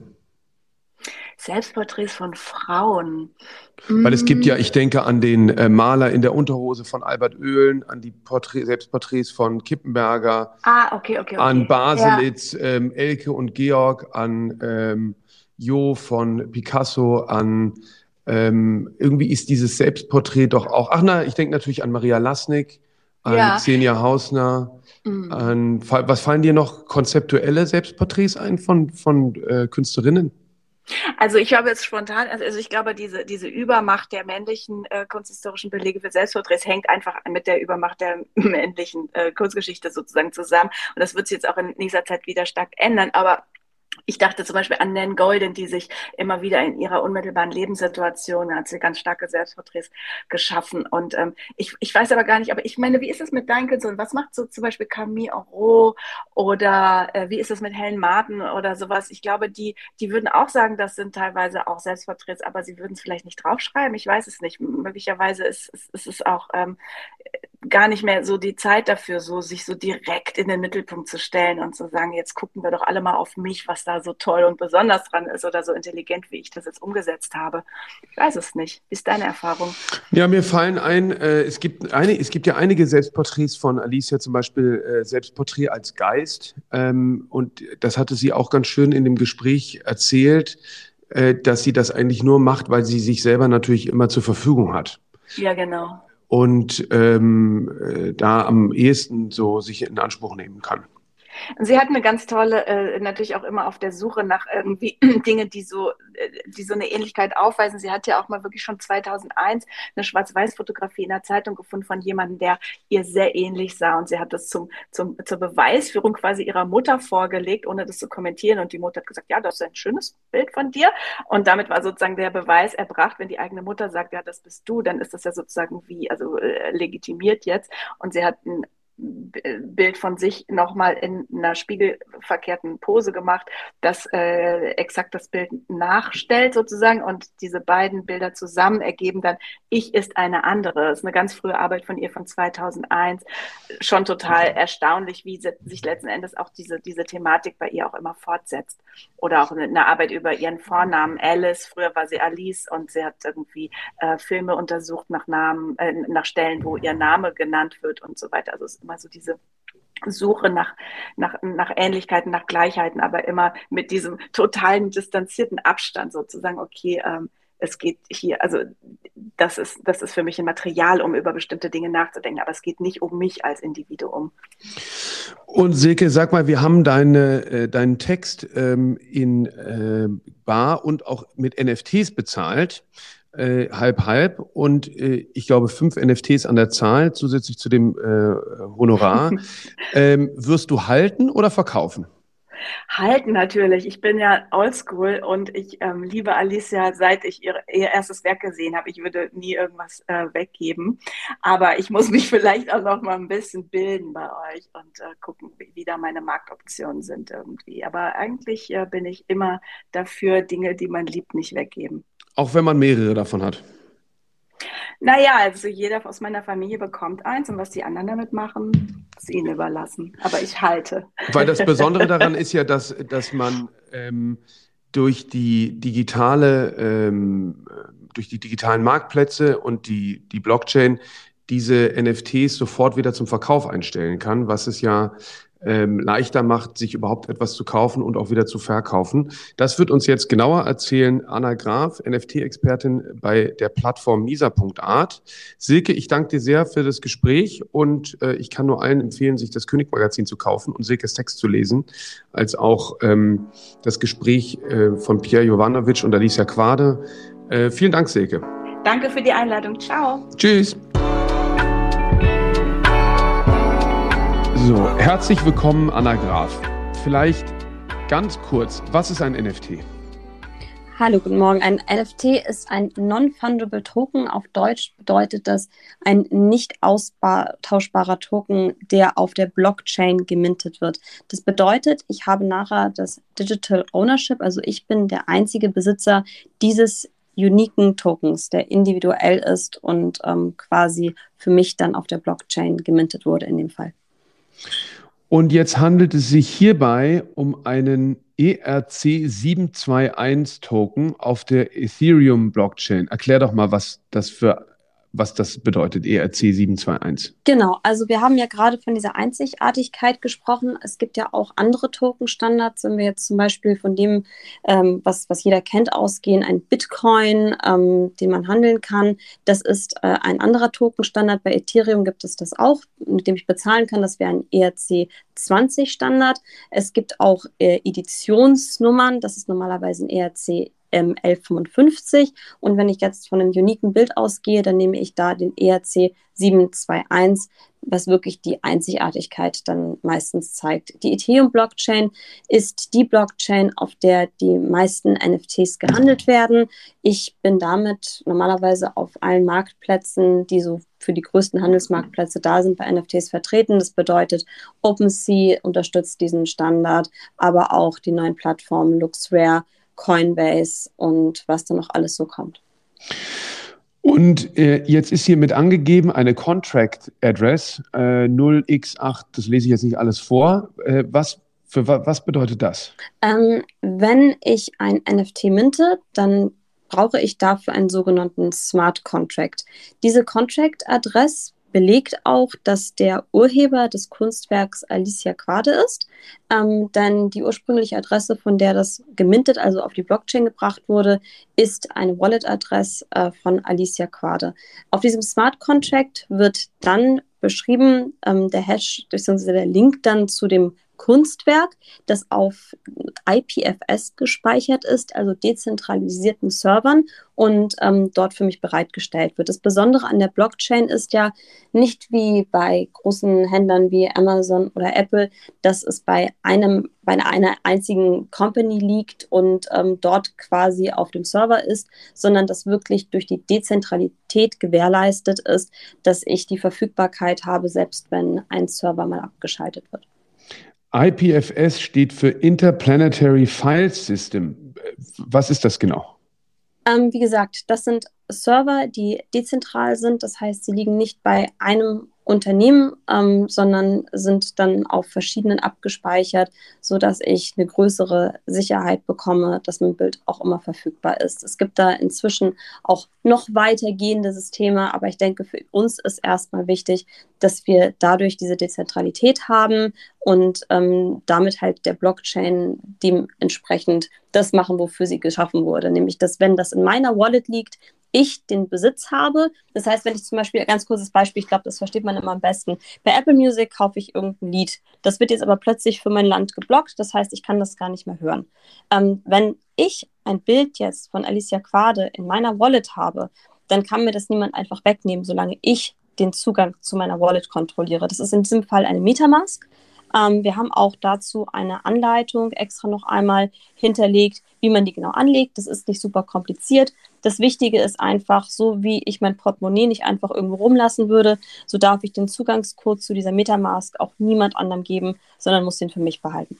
Selbstporträts von Frauen. Weil es gibt ja, ich denke an den äh, Maler in der Unterhose von Albert Oehlen, an die Porträt, Selbstporträts von Kippenberger, ah, okay, okay, okay. an Baselitz, ja. ähm, Elke und Georg, an ähm, Jo von Picasso, an ähm, irgendwie ist dieses Selbstporträt doch auch, ach na, ich denke natürlich an Maria Lasnik, an ja. Xenia Hausner. Mhm. was fallen dir noch konzeptuelle Selbstporträts ein von, von äh, Künstlerinnen? Also ich habe jetzt spontan, also, also ich glaube, diese, diese Übermacht der männlichen äh, kunsthistorischen Belege für Selbstporträts hängt einfach mit der Übermacht der männlichen äh, Kunstgeschichte sozusagen zusammen. Und das wird sich jetzt auch in nächster Zeit wieder stark ändern. Aber ich dachte zum Beispiel an Nan Golden, die sich immer wieder in ihrer unmittelbaren Lebenssituation, hat sie ganz starke Selbstporträts geschaffen. Und ähm, ich, ich weiß aber gar nicht, aber ich meine, wie ist es mit Künstlern? Was macht so zum Beispiel Camille Auro oder äh, wie ist es mit Helen Martin oder sowas? Ich glaube, die, die würden auch sagen, das sind teilweise auch Selbstporträts, aber sie würden es vielleicht nicht draufschreiben. Ich weiß es nicht. Möglicherweise ist, ist, ist es auch ähm, gar nicht mehr so die Zeit dafür, so sich so direkt in den Mittelpunkt zu stellen und zu sagen, jetzt gucken wir doch alle mal auf mich, was da so toll und besonders dran ist oder so intelligent, wie ich das jetzt umgesetzt habe. Ich weiß es nicht. Wie ist deine Erfahrung? Ja, mir fallen ein, äh, es, gibt eine, es gibt ja einige Selbstporträts von Alicia, zum Beispiel äh, Selbstporträt als Geist. Ähm, und das hatte sie auch ganz schön in dem Gespräch erzählt, äh, dass sie das eigentlich nur macht, weil sie sich selber natürlich immer zur Verfügung hat. Ja, genau und ähm, äh, da am ehesten so sich in Anspruch nehmen kann. Sie hat eine ganz tolle, äh, natürlich auch immer auf der Suche nach irgendwie Dingen, die so, äh, die so eine Ähnlichkeit aufweisen. Sie hat ja auch mal wirklich schon 2001 eine Schwarz-Weiß-Fotografie in der Zeitung gefunden von jemandem, der ihr sehr ähnlich sah. Und sie hat das zum, zum, zur Beweisführung quasi ihrer Mutter vorgelegt, ohne das zu kommentieren. Und die Mutter hat gesagt, ja, das ist ein schönes Bild von dir. Und damit war sozusagen der Beweis erbracht, wenn die eigene Mutter sagt, ja, das bist du, dann ist das ja sozusagen wie, also äh, legitimiert jetzt. Und sie hat ein Bild von sich nochmal in einer spiegelverkehrten Pose gemacht, das äh, exakt das Bild nachstellt sozusagen und diese beiden Bilder zusammen ergeben dann Ich ist eine andere. Das ist eine ganz frühe Arbeit von ihr von 2001. Schon total erstaunlich, wie sich letzten Endes auch diese, diese Thematik bei ihr auch immer fortsetzt. Oder auch eine Arbeit über ihren Vornamen Alice. Früher war sie Alice und sie hat irgendwie äh, Filme untersucht nach Namen, äh, nach Stellen, wo ihr Name genannt wird und so weiter. Also es immer so diese Suche nach, nach, nach Ähnlichkeiten, nach Gleichheiten, aber immer mit diesem totalen distanzierten Abstand sozusagen, okay, ähm, es geht hier, also das ist, das ist für mich ein Material, um über bestimmte Dinge nachzudenken, aber es geht nicht um mich als Individuum. Und Silke, sag mal, wir haben deine, äh, deinen Text ähm, in äh, Bar und auch mit NFTs bezahlt. Äh, halb halb und äh, ich glaube fünf NFTs an der Zahl zusätzlich zu dem äh, Honorar. ähm, wirst du halten oder verkaufen? Halten natürlich. Ich bin ja oldschool und ich ähm, liebe Alicia, seit ich ihr, ihr, erstes Werk gesehen habe. Ich würde nie irgendwas äh, weggeben. Aber ich muss mich vielleicht auch noch mal ein bisschen bilden bei euch und äh, gucken, wie, wie, da meine Marktoptionen sind irgendwie. Aber eigentlich äh, bin ich immer dafür, Dinge, die man liebt, nicht weggeben. Auch wenn man mehrere davon hat. Naja, also jeder aus meiner Familie bekommt eins und was die anderen damit machen, ist ihnen überlassen. Aber ich halte. Weil das Besondere daran ist ja, dass, dass man ähm, durch die digitale, ähm, durch die digitalen Marktplätze und die, die Blockchain diese NFTs sofort wieder zum Verkauf einstellen kann, was es ja ähm, leichter macht, sich überhaupt etwas zu kaufen und auch wieder zu verkaufen. Das wird uns jetzt genauer erzählen Anna Graf, NFT-Expertin bei der Plattform Misa.art. Silke, ich danke dir sehr für das Gespräch und äh, ich kann nur allen empfehlen, sich das König-Magazin zu kaufen und Silkes Text zu lesen, als auch ähm, das Gespräch äh, von Pierre Jovanovic und Alicia Quade. Äh, vielen Dank, Silke. Danke für die Einladung. Ciao. Tschüss. So, herzlich willkommen, Anna Graf. Vielleicht ganz kurz, was ist ein NFT? Hallo, guten Morgen. Ein NFT ist ein Non-Fungible Token. Auf Deutsch bedeutet das ein nicht austauschbarer Token, der auf der Blockchain gemintet wird. Das bedeutet, ich habe nachher das Digital Ownership, also ich bin der einzige Besitzer dieses uniken Tokens, der individuell ist und ähm, quasi für mich dann auf der Blockchain gemintet wurde in dem Fall. Und jetzt handelt es sich hierbei um einen ERC721-Token auf der Ethereum-Blockchain. Erklär doch mal, was das für was das bedeutet, ERC 721. Genau, also wir haben ja gerade von dieser Einzigartigkeit gesprochen. Es gibt ja auch andere Token-Standards, wenn wir jetzt zum Beispiel von dem, ähm, was, was jeder kennt, ausgehen, ein Bitcoin, ähm, den man handeln kann. Das ist äh, ein anderer Token-Standard. Bei Ethereum gibt es das auch, mit dem ich bezahlen kann. Das wäre ein ERC 20 Standard. Es gibt auch äh, Editionsnummern. Das ist normalerweise ein ERC ähm, 1155. Und wenn ich jetzt von einem uniken Bild ausgehe, dann nehme ich da den ERC 721, was wirklich die Einzigartigkeit dann meistens zeigt. Die Ethereum-Blockchain ist die Blockchain, auf der die meisten NFTs gehandelt werden. Ich bin damit normalerweise auf allen Marktplätzen, die so für die größten Handelsmarktplätze da sind, bei NFTs vertreten. Das bedeutet, OpenSea unterstützt diesen Standard, aber auch die neuen Plattformen LuxRare Coinbase und was da noch alles so kommt. Und äh, jetzt ist hier mit angegeben eine Contract Address äh, 0x8, das lese ich jetzt nicht alles vor. Äh, was, für, was bedeutet das? Ähm, wenn ich ein NFT minte, dann brauche ich dafür einen sogenannten Smart Contract. Diese Contract Adress belegt auch, dass der Urheber des Kunstwerks Alicia Quade ist. Ähm, denn die ursprüngliche Adresse, von der das gemintet, also auf die Blockchain gebracht wurde, ist eine Wallet-Adresse äh, von Alicia Quade. Auf diesem Smart Contract wird dann beschrieben, ähm, der Hash bzw. der Link dann zu dem Kunstwerk, das auf IPFS gespeichert ist, also dezentralisierten Servern und ähm, dort für mich bereitgestellt wird. Das Besondere an der Blockchain ist ja nicht wie bei großen Händlern wie Amazon oder Apple, dass es bei einem bei einer einzigen Company liegt und ähm, dort quasi auf dem Server ist, sondern dass wirklich durch die Dezentralität gewährleistet ist, dass ich die Verfügbarkeit habe, selbst wenn ein Server mal abgeschaltet wird. IPFS steht für Interplanetary File System. Was ist das genau? Ähm, wie gesagt, das sind Server, die dezentral sind. Das heißt, sie liegen nicht bei einem Unternehmen, ähm, sondern sind dann auf verschiedenen abgespeichert, sodass ich eine größere Sicherheit bekomme, dass mein Bild auch immer verfügbar ist. Es gibt da inzwischen auch noch weitergehende Systeme, aber ich denke, für uns ist erstmal wichtig, dass wir dadurch diese Dezentralität haben und ähm, damit halt der Blockchain dementsprechend das machen, wofür sie geschaffen wurde. Nämlich, dass wenn das in meiner Wallet liegt, ich den Besitz habe. Das heißt, wenn ich zum Beispiel, ganz kurzes Beispiel, ich glaube, das versteht man immer am besten. Bei Apple Music kaufe ich irgendein Lied. Das wird jetzt aber plötzlich für mein Land geblockt. Das heißt, ich kann das gar nicht mehr hören. Ähm, wenn ich ein Bild jetzt von Alicia Quade in meiner Wallet habe, dann kann mir das niemand einfach wegnehmen, solange ich den Zugang zu meiner Wallet kontrolliere. Das ist in diesem Fall eine Metamask. Ähm, wir haben auch dazu eine Anleitung extra noch einmal hinterlegt, wie man die genau anlegt. Das ist nicht super kompliziert. Das Wichtige ist einfach, so wie ich mein Portemonnaie nicht einfach irgendwo rumlassen würde, so darf ich den Zugangscode zu dieser Metamask auch niemand anderem geben, sondern muss den für mich behalten.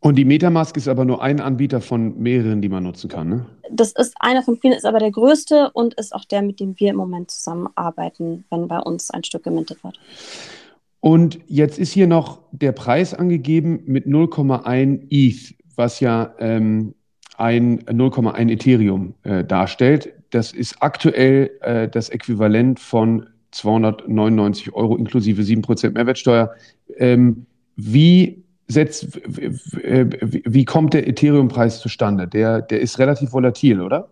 Und die Metamask ist aber nur ein Anbieter von mehreren, die man nutzen kann, ne? Das ist einer von vielen, ist aber der größte und ist auch der, mit dem wir im Moment zusammenarbeiten, wenn bei uns ein Stück gemintet wird. Und jetzt ist hier noch der Preis angegeben mit 0,1 ETH, was ja ähm, ein 0,1 Ethereum äh, darstellt. Das ist aktuell äh, das Äquivalent von 299 Euro inklusive 7% Mehrwertsteuer. Ähm, wie, setzt, wie kommt der Ethereum-Preis zustande? Der, der ist relativ volatil, oder?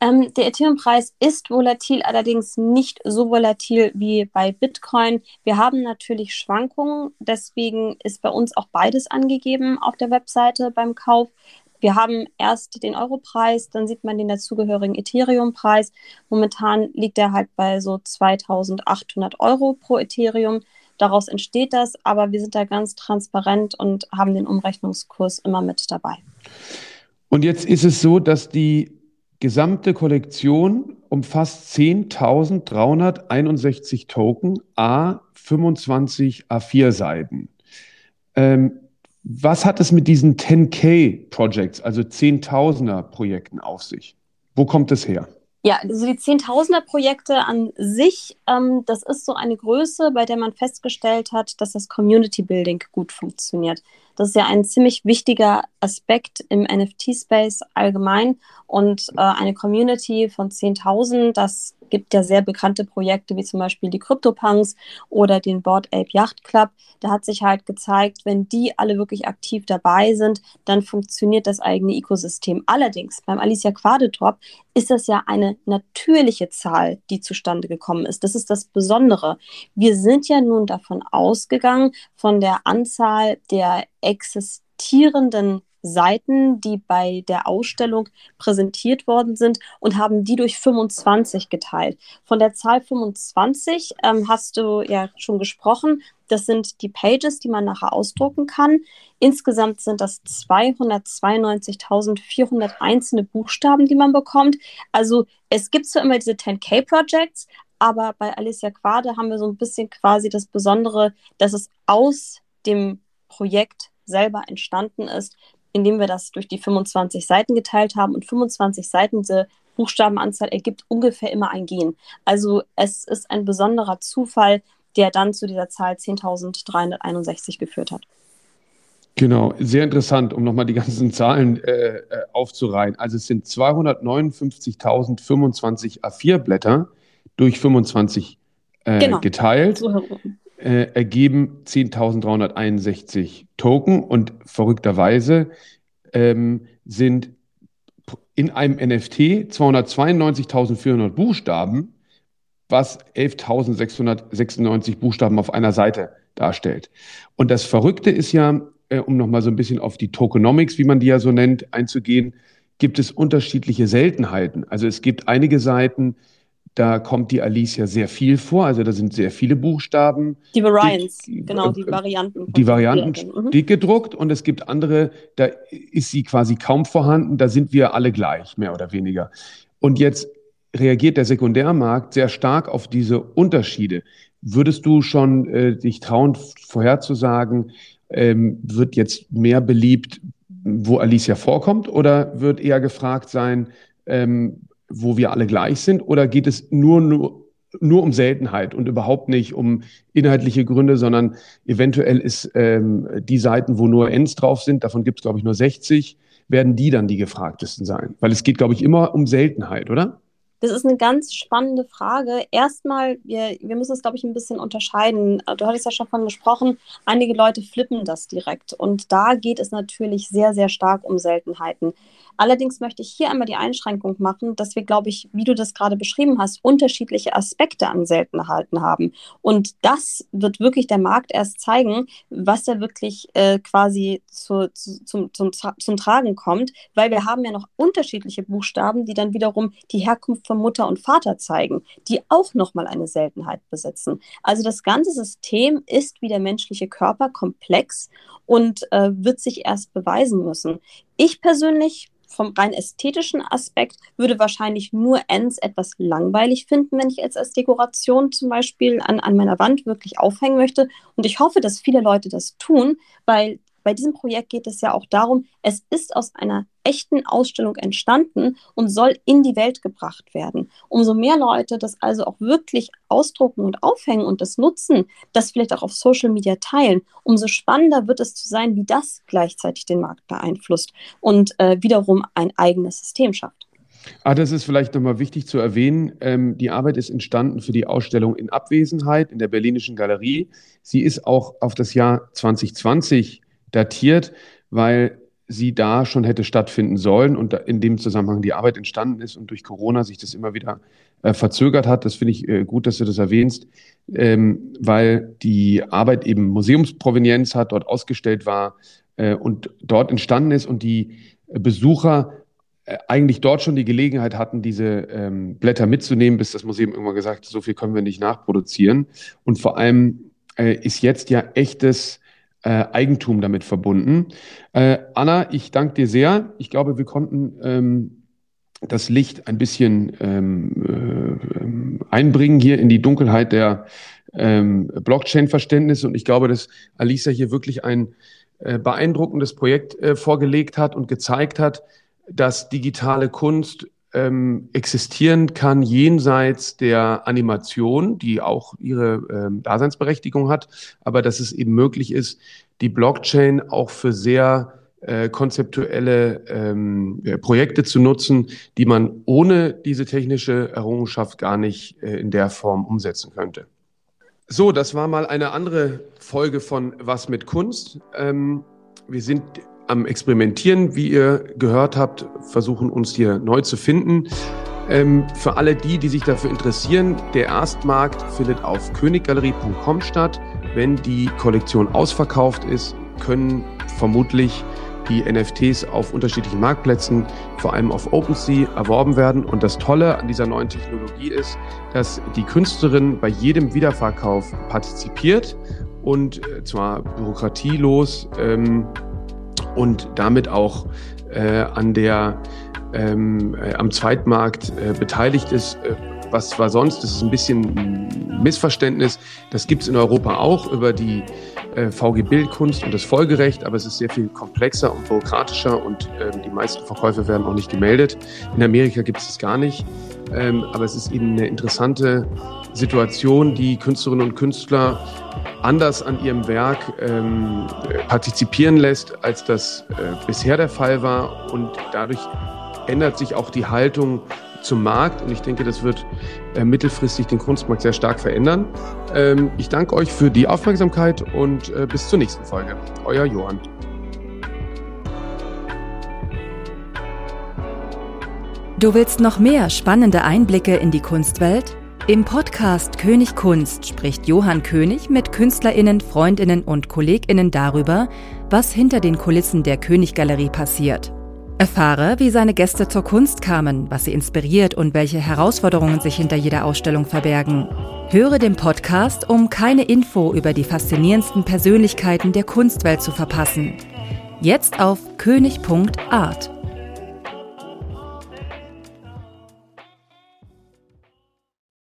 Ähm, der Ethereum-Preis ist volatil, allerdings nicht so volatil wie bei Bitcoin. Wir haben natürlich Schwankungen, deswegen ist bei uns auch beides angegeben auf der Webseite beim Kauf. Wir haben erst den Europreis, dann sieht man den dazugehörigen Ethereum-Preis. Momentan liegt er halt bei so 2800 Euro pro Ethereum. Daraus entsteht das, aber wir sind da ganz transparent und haben den Umrechnungskurs immer mit dabei. Und jetzt ist es so, dass die gesamte Kollektion umfasst 10.361 Token, A 25 A4 Seiten. Ähm, was hat es mit diesen 10K Projects, also Zehntausender Projekten auf sich? Wo kommt es her? Ja, also die Zehntausender Projekte an sich, ähm, das ist so eine Größe, bei der man festgestellt hat, dass das Community Building gut funktioniert. Das ist ja ein ziemlich wichtiger Aspekt im NFT-Space allgemein. Und äh, eine Community von 10.000, das gibt ja sehr bekannte Projekte wie zum Beispiel die CryptoPunks oder den Board Ape Yacht Club. Da hat sich halt gezeigt, wenn die alle wirklich aktiv dabei sind, dann funktioniert das eigene Ökosystem. Allerdings beim Alicia Quadetop ist das ja eine natürliche Zahl, die zustande gekommen ist. Das ist das Besondere. Wir sind ja nun davon ausgegangen, von der Anzahl der existierenden Seiten, die bei der Ausstellung präsentiert worden sind und haben die durch 25 geteilt. Von der Zahl 25 ähm, hast du ja schon gesprochen. Das sind die Pages, die man nachher ausdrucken kann. Insgesamt sind das 292.400 einzelne Buchstaben, die man bekommt. Also es gibt zwar immer diese 10K-Projects, aber bei Alicia Quade haben wir so ein bisschen quasi das Besondere, dass es aus dem Projekt selber entstanden ist, indem wir das durch die 25 Seiten geteilt haben. Und 25 Seiten, diese Buchstabenanzahl ergibt ungefähr immer ein Gen. Also es ist ein besonderer Zufall, der dann zu dieser Zahl 10.361 geführt hat. Genau, sehr interessant, um nochmal die ganzen Zahlen äh, äh aufzureihen. Also es sind 259.025 A4-Blätter durch 25 äh, genau. geteilt. So äh, ergeben 10.361 Token und verrückterweise ähm, sind in einem NFT 292.400 Buchstaben, was 11.696 Buchstaben auf einer Seite darstellt. Und das Verrückte ist ja, äh, um nochmal so ein bisschen auf die Tokenomics, wie man die ja so nennt, einzugehen, gibt es unterschiedliche Seltenheiten. Also es gibt einige Seiten, da kommt die Alicia sehr viel vor, also da sind sehr viele Buchstaben. Die Variants, dick, genau, die Varianten. Die Varianten mhm. dick gedruckt und es gibt andere, da ist sie quasi kaum vorhanden, da sind wir alle gleich, mehr oder weniger. Und jetzt reagiert der Sekundärmarkt sehr stark auf diese Unterschiede. Würdest du schon äh, dich trauen, vorherzusagen, ähm, wird jetzt mehr beliebt, wo Alicia vorkommt, oder wird eher gefragt sein, ähm, wo wir alle gleich sind? Oder geht es nur, nur nur um Seltenheit und überhaupt nicht um inhaltliche Gründe, sondern eventuell ist ähm, die Seiten, wo nur Ns drauf sind, davon gibt es, glaube ich, nur 60, werden die dann die gefragtesten sein. Weil es geht, glaube ich, immer um Seltenheit, oder? Das ist eine ganz spannende Frage. Erstmal, wir, wir müssen es, glaube ich, ein bisschen unterscheiden. Du hattest ja schon von gesprochen, einige Leute flippen das direkt. Und da geht es natürlich sehr, sehr stark um Seltenheiten. Allerdings möchte ich hier einmal die Einschränkung machen, dass wir, glaube ich, wie du das gerade beschrieben hast, unterschiedliche Aspekte an Seltenheiten haben. Und das wird wirklich der Markt erst zeigen, was da wirklich äh, quasi zu, zu, zum, zum, zum Tragen kommt, weil wir haben ja noch unterschiedliche Buchstaben, die dann wiederum die Herkunft von Mutter und Vater zeigen, die auch nochmal eine Seltenheit besitzen. Also das ganze System ist wie der menschliche Körper komplex und äh, wird sich erst beweisen müssen. Ich persönlich vom rein ästhetischen Aspekt würde wahrscheinlich nur Ends etwas langweilig finden, wenn ich jetzt als Dekoration zum Beispiel an, an meiner Wand wirklich aufhängen möchte. Und ich hoffe, dass viele Leute das tun, weil bei diesem Projekt geht es ja auch darum, es ist aus einer echten Ausstellung entstanden und soll in die Welt gebracht werden. Umso mehr Leute das also auch wirklich ausdrucken und aufhängen und das nutzen, das vielleicht auch auf Social Media teilen, umso spannender wird es zu sein, wie das gleichzeitig den Markt beeinflusst und äh, wiederum ein eigenes System schafft. Ah, das ist vielleicht nochmal wichtig zu erwähnen. Ähm, die Arbeit ist entstanden für die Ausstellung in Abwesenheit in der Berlinischen Galerie. Sie ist auch auf das Jahr 2020 datiert, weil sie da schon hätte stattfinden sollen und in dem Zusammenhang die Arbeit entstanden ist und durch Corona sich das immer wieder äh, verzögert hat. Das finde ich äh, gut, dass du das erwähnst, ähm, weil die Arbeit eben Museumsprovenienz hat, dort ausgestellt war äh, und dort entstanden ist und die Besucher eigentlich dort schon die Gelegenheit hatten, diese ähm, Blätter mitzunehmen, bis das Museum irgendwann gesagt hat, so viel können wir nicht nachproduzieren. Und vor allem ist jetzt ja echtes äh, Eigentum damit verbunden. Äh, Anna, ich danke dir sehr. Ich glaube, wir konnten ähm, das Licht ein bisschen ähm, äh, einbringen hier in die Dunkelheit der ähm, Blockchain-Verständnisse. Und ich glaube, dass Alisa hier wirklich ein äh, beeindruckendes Projekt äh, vorgelegt hat und gezeigt hat, dass digitale Kunst ähm, existieren kann jenseits der Animation, die auch ihre ähm, Daseinsberechtigung hat, aber dass es eben möglich ist, die Blockchain auch für sehr äh, konzeptuelle ähm, äh, Projekte zu nutzen, die man ohne diese technische Errungenschaft gar nicht äh, in der Form umsetzen könnte. So, das war mal eine andere Folge von Was mit Kunst. Ähm, wir sind am Experimentieren, wie ihr gehört habt, versuchen uns hier neu zu finden. Ähm, für alle die, die sich dafür interessieren, der Erstmarkt findet auf königgalerie.com statt. Wenn die Kollektion ausverkauft ist, können vermutlich die NFTs auf unterschiedlichen Marktplätzen, vor allem auf OpenSea, erworben werden. Und das Tolle an dieser neuen Technologie ist, dass die Künstlerin bei jedem Wiederverkauf partizipiert und äh, zwar bürokratielos ähm, und damit auch äh, an der, ähm, äh, am Zweitmarkt äh, beteiligt ist. Äh, was war sonst? Das ist ein bisschen ein Missverständnis. Das gibt es in Europa auch über die äh, VG Bildkunst und das Folgerecht, aber es ist sehr viel komplexer und bürokratischer und ähm, die meisten Verkäufe werden auch nicht gemeldet. In Amerika gibt es das gar nicht. Ähm, aber es ist eben eine interessante Situation, die Künstlerinnen und Künstler anders an ihrem Werk ähm, partizipieren lässt, als das äh, bisher der Fall war. Und dadurch ändert sich auch die Haltung zum Markt. Und ich denke, das wird äh, mittelfristig den Kunstmarkt sehr stark verändern. Ähm, ich danke euch für die Aufmerksamkeit und äh, bis zur nächsten Folge. Euer Johann. Du willst noch mehr spannende Einblicke in die Kunstwelt? Im Podcast König Kunst spricht Johann König mit Künstlerinnen, Freundinnen und Kolleginnen darüber, was hinter den Kulissen der Königgalerie passiert. Erfahre, wie seine Gäste zur Kunst kamen, was sie inspiriert und welche Herausforderungen sich hinter jeder Ausstellung verbergen. Höre den Podcast, um keine Info über die faszinierendsten Persönlichkeiten der Kunstwelt zu verpassen. Jetzt auf könig.art.